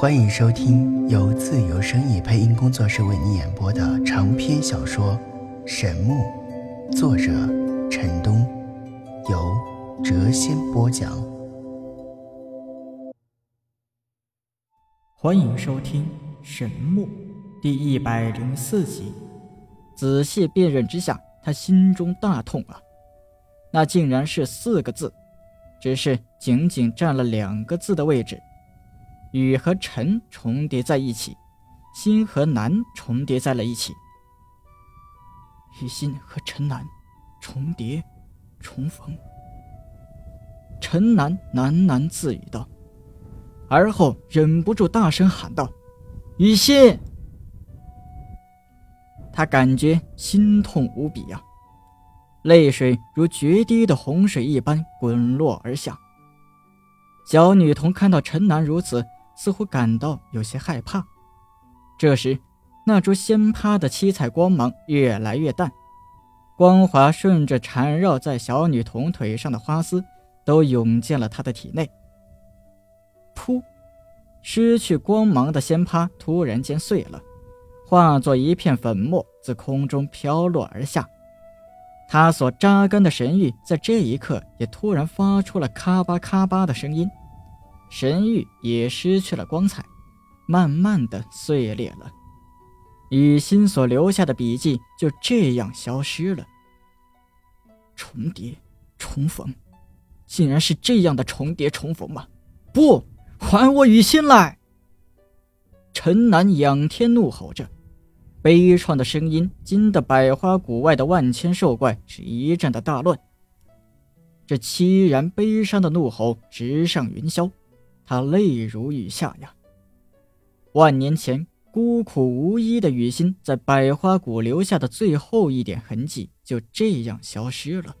欢迎收听由自由声意配音工作室为你演播的长篇小说《神木》，作者陈东，由谪仙播讲。欢迎收听《神木》第一百零四集。仔细辨认之下，他心中大痛啊！那竟然是四个字，只是仅仅占了两个字的位置。雨和晨重叠在一起，心和南重叠在了一起。雨心和陈南重叠，重逢。陈南喃喃自语道，而后忍不住大声喊道：“雨欣！”他感觉心痛无比呀，泪水如决堤的洪水一般滚落而下。小女童看到陈南如此。似乎感到有些害怕。这时，那株仙葩的七彩光芒越来越淡，光华顺着缠绕在小女童腿上的花丝，都涌进了她的体内。噗！失去光芒的仙葩突然间碎了，化作一片粉末，自空中飘落而下。他所扎根的神域在这一刻也突然发出了咔吧咔吧的声音。神域也失去了光彩，慢慢的碎裂了。雨欣所留下的笔记就这样消失了。重叠，重逢，竟然是这样的重叠重逢吗？不，还我雨欣来！陈南仰天怒吼着，悲怆的声音惊得百花谷外的万千兽怪是一阵的大乱。这凄然悲伤的怒吼直上云霄。他泪如雨下呀！万年前孤苦无依的雨欣，在百花谷留下的最后一点痕迹就这样消失了，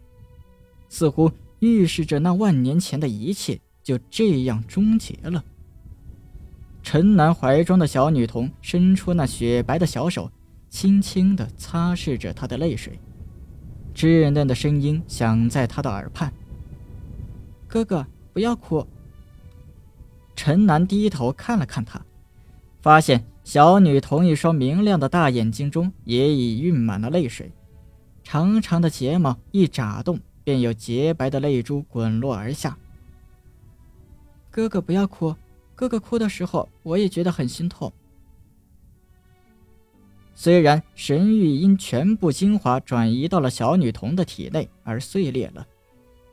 似乎预示着那万年前的一切就这样终结了。陈南怀中的小女童伸出那雪白的小手，轻轻地擦拭着她的泪水，稚嫩的声音响在他的耳畔：“哥哥，不要哭。”陈南低头看了看他，发现小女童一双明亮的大眼睛中也已蕴满了泪水，长长的睫毛一眨动，便有洁白的泪珠滚落而下。哥哥不要哭，哥哥哭的时候我也觉得很心痛。虽然神域因全部精华转移到了小女童的体内而碎裂了，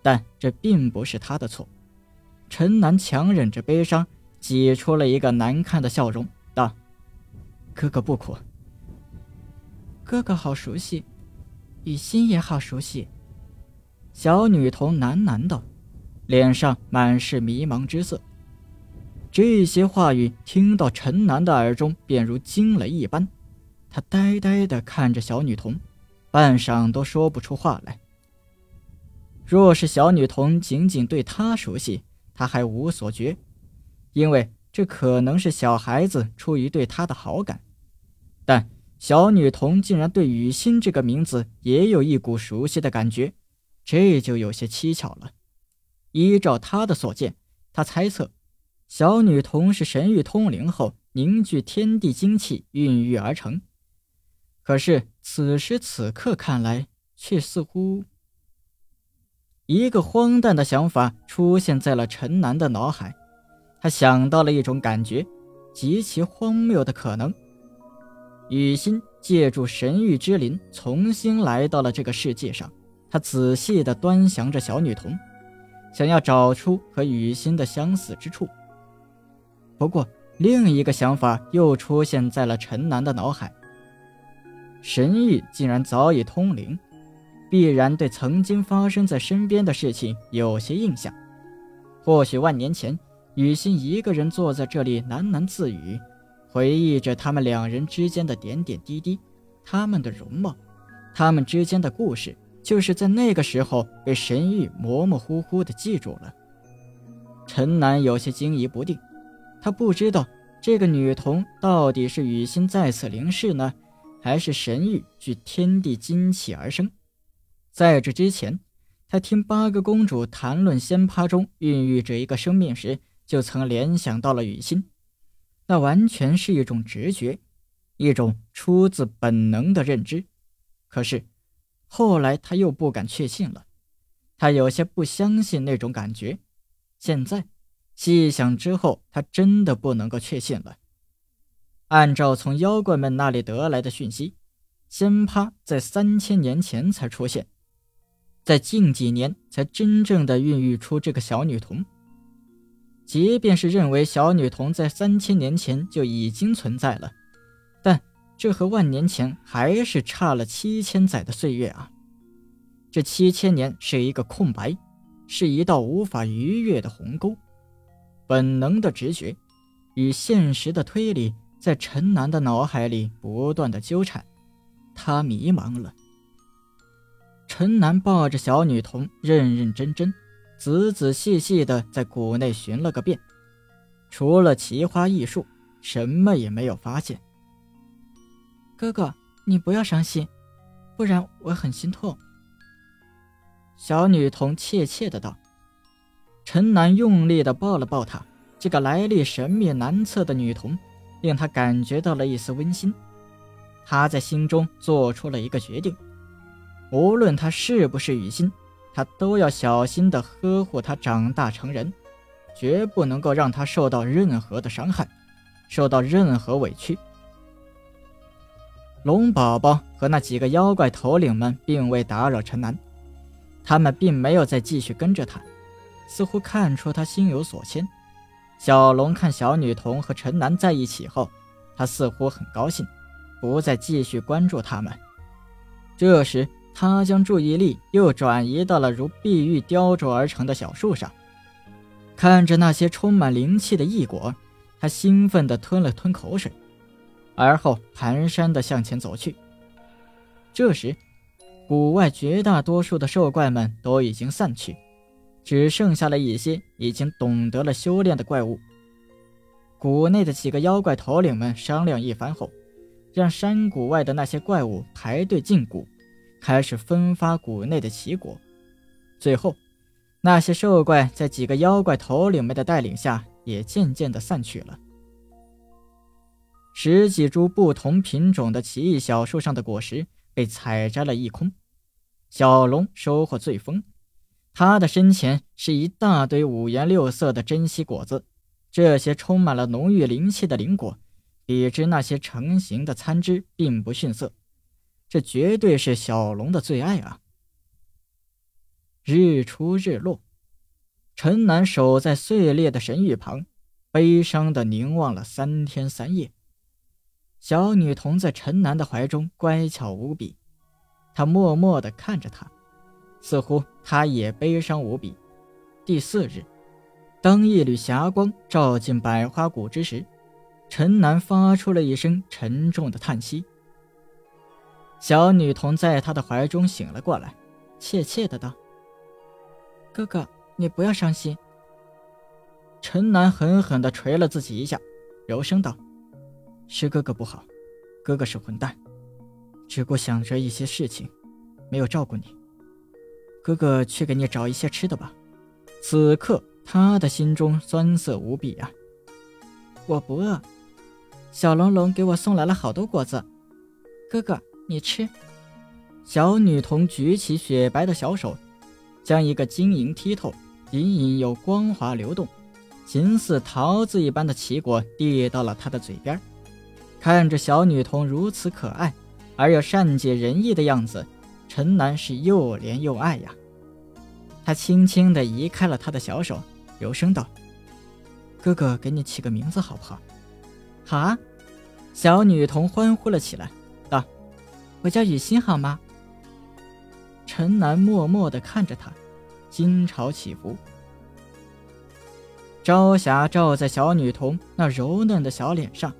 但这并不是他的错。陈南强忍着悲伤，挤出了一个难看的笑容，道：“哥哥不哭。哥哥好熟悉，雨欣也好熟悉。”小女童喃喃道，脸上满是迷茫之色。这些话语听到陈南的耳中，便如惊雷一般。他呆呆地看着小女童，半晌都说不出话来。若是小女童仅仅对他熟悉，他还无所觉，因为这可能是小孩子出于对他的好感，但小女童竟然对雨欣这个名字也有一股熟悉的感觉，这就有些蹊跷了。依照他的所见，他猜测，小女童是神域通灵后凝聚天地精气孕育而成，可是此时此刻看来，却似乎……一个荒诞的想法出现在了陈南的脑海，他想到了一种感觉，极其荒谬的可能。雨欣借助神域之灵重新来到了这个世界上，他仔细地端详着小女童，想要找出和雨欣的相似之处。不过，另一个想法又出现在了陈南的脑海：神域竟然早已通灵。必然对曾经发生在身边的事情有些印象。或许万年前，雨欣一个人坐在这里喃喃自语，回忆着他们两人之间的点点滴滴，他们的容貌，他们之间的故事，就是在那个时候被神域模模糊糊地记住了。陈南有些惊疑不定，他不知道这个女童到底是雨欣再次灵逝呢，还是神域据天地精气而生。在这之前，他听八个公主谈论仙葩中孕育着一个生命时，就曾联想到了雨欣。那完全是一种直觉，一种出自本能的认知。可是，后来他又不敢确信了，他有些不相信那种感觉。现在细想之后，他真的不能够确信了。按照从妖怪们那里得来的讯息，仙葩在三千年前才出现，在近几年才真正的孕育出这个小女童。即便是认为小女童在三千年前就已经存在了，但。这和万年前还是差了七千载的岁月啊！这七千年是一个空白，是一道无法逾越的鸿沟。本能的直觉与现实的推理在陈南的脑海里不断的纠缠，他迷茫了。陈南抱着小女童，认认真真、仔仔细细的在谷内寻了个遍，除了奇花异树，什么也没有发现。哥哥，你不要伤心，不然我很心痛。”小女童怯怯的道。陈南用力的抱了抱她，这个来历神秘难测的女童，令他感觉到了一丝温馨。他在心中做出了一个决定：无论她是不是雨欣，他都要小心的呵护她长大成人，绝不能够让她受到任何的伤害，受到任何委屈。龙宝宝和那几个妖怪头领们并未打扰陈南，他们并没有再继续跟着他，似乎看出他心有所牵。小龙看小女童和陈南在一起后，他似乎很高兴，不再继续关注他们。这时，他将注意力又转移到了如碧玉雕琢而成的小树上，看着那些充满灵气的异果，他兴奋地吞了吞口水。而后蹒跚地向前走去。这时，谷外绝大多数的兽怪们都已经散去，只剩下了一些已经懂得了修炼的怪物。谷内的几个妖怪头领们商量一番后，让山谷外的那些怪物排队进谷，开始分发谷内的奇果。最后，那些兽怪在几个妖怪头领们的带领下，也渐渐地散去了。十几株不同品种的奇异小树上的果实被采摘了一空，小龙收获最丰。他的身前是一大堆五颜六色的珍稀果子，这些充满了浓郁灵气的灵果，比之那些成型的参枝并不逊色。这绝对是小龙的最爱啊！日出日落，陈南守在碎裂的神域旁，悲伤地凝望了三天三夜。小女童在陈南的怀中乖巧无比，她默默地看着他，似乎她也悲伤无比。第四日，当一缕霞光照进百花谷之时，陈南发出了一声沉重的叹息。小女童在他的怀中醒了过来，怯怯的道：“哥哥，你不要伤心。”陈南狠狠地捶了自己一下，柔声道。是哥哥不好，哥哥是混蛋，只顾想着一些事情，没有照顾你。哥哥去给你找一些吃的吧。此刻他的心中酸涩无比啊。我不饿，小龙龙给我送来了好多果子，哥哥你吃。小女童举起雪白的小手，将一个晶莹剔透、隐隐有光滑流动、形似桃子一般的奇果递到了他的嘴边。看着小女童如此可爱而又善解人意的样子，陈南是又怜又爱呀。他轻轻地移开了她的小手，柔声道：“哥哥，给你起个名字好不好？”“好啊！”小女童欢呼了起来，：“我叫雨欣，好吗？”陈南默默地看着她，心潮起伏。朝霞照在小女童那柔嫩的小脸上。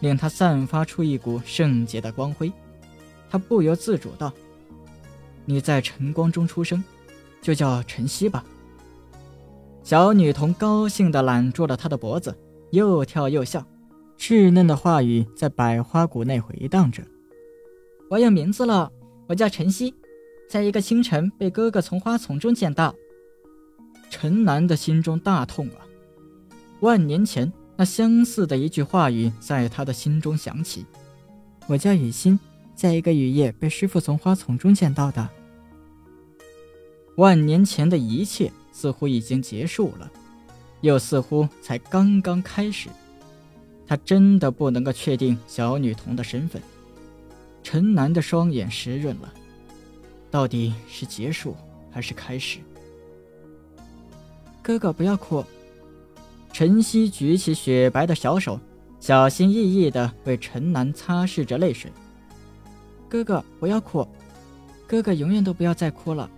令她散发出一股圣洁的光辉，他不由自主道：“你在晨光中出生，就叫晨曦吧。”小女童高兴地揽住了他的脖子，又跳又笑，稚嫩的话语在百花谷内回荡着：“我有名字了，我叫晨曦，在一个清晨被哥哥从花丛中捡到。”陈南的心中大痛啊！万年前。那相似的一句话语在他的心中响起：“我叫雨欣，在一个雨夜被师傅从花丛中捡到的。”万年前的一切似乎已经结束了，又似乎才刚刚开始。他真的不能够确定小女童的身份。陈楠的双眼湿润了，到底是结束还是开始？哥哥不要哭。陈曦举起雪白的小手，小心翼翼地为陈楠擦拭着泪水。哥哥不要哭，哥哥永远都不要再哭了。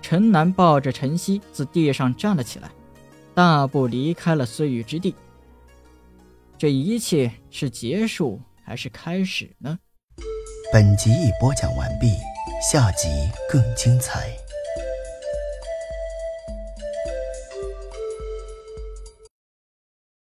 陈楠抱着陈曦自地上站了起来，大步离开了碎玉之地。这一切是结束还是开始呢？本集已播讲完毕，下集更精彩。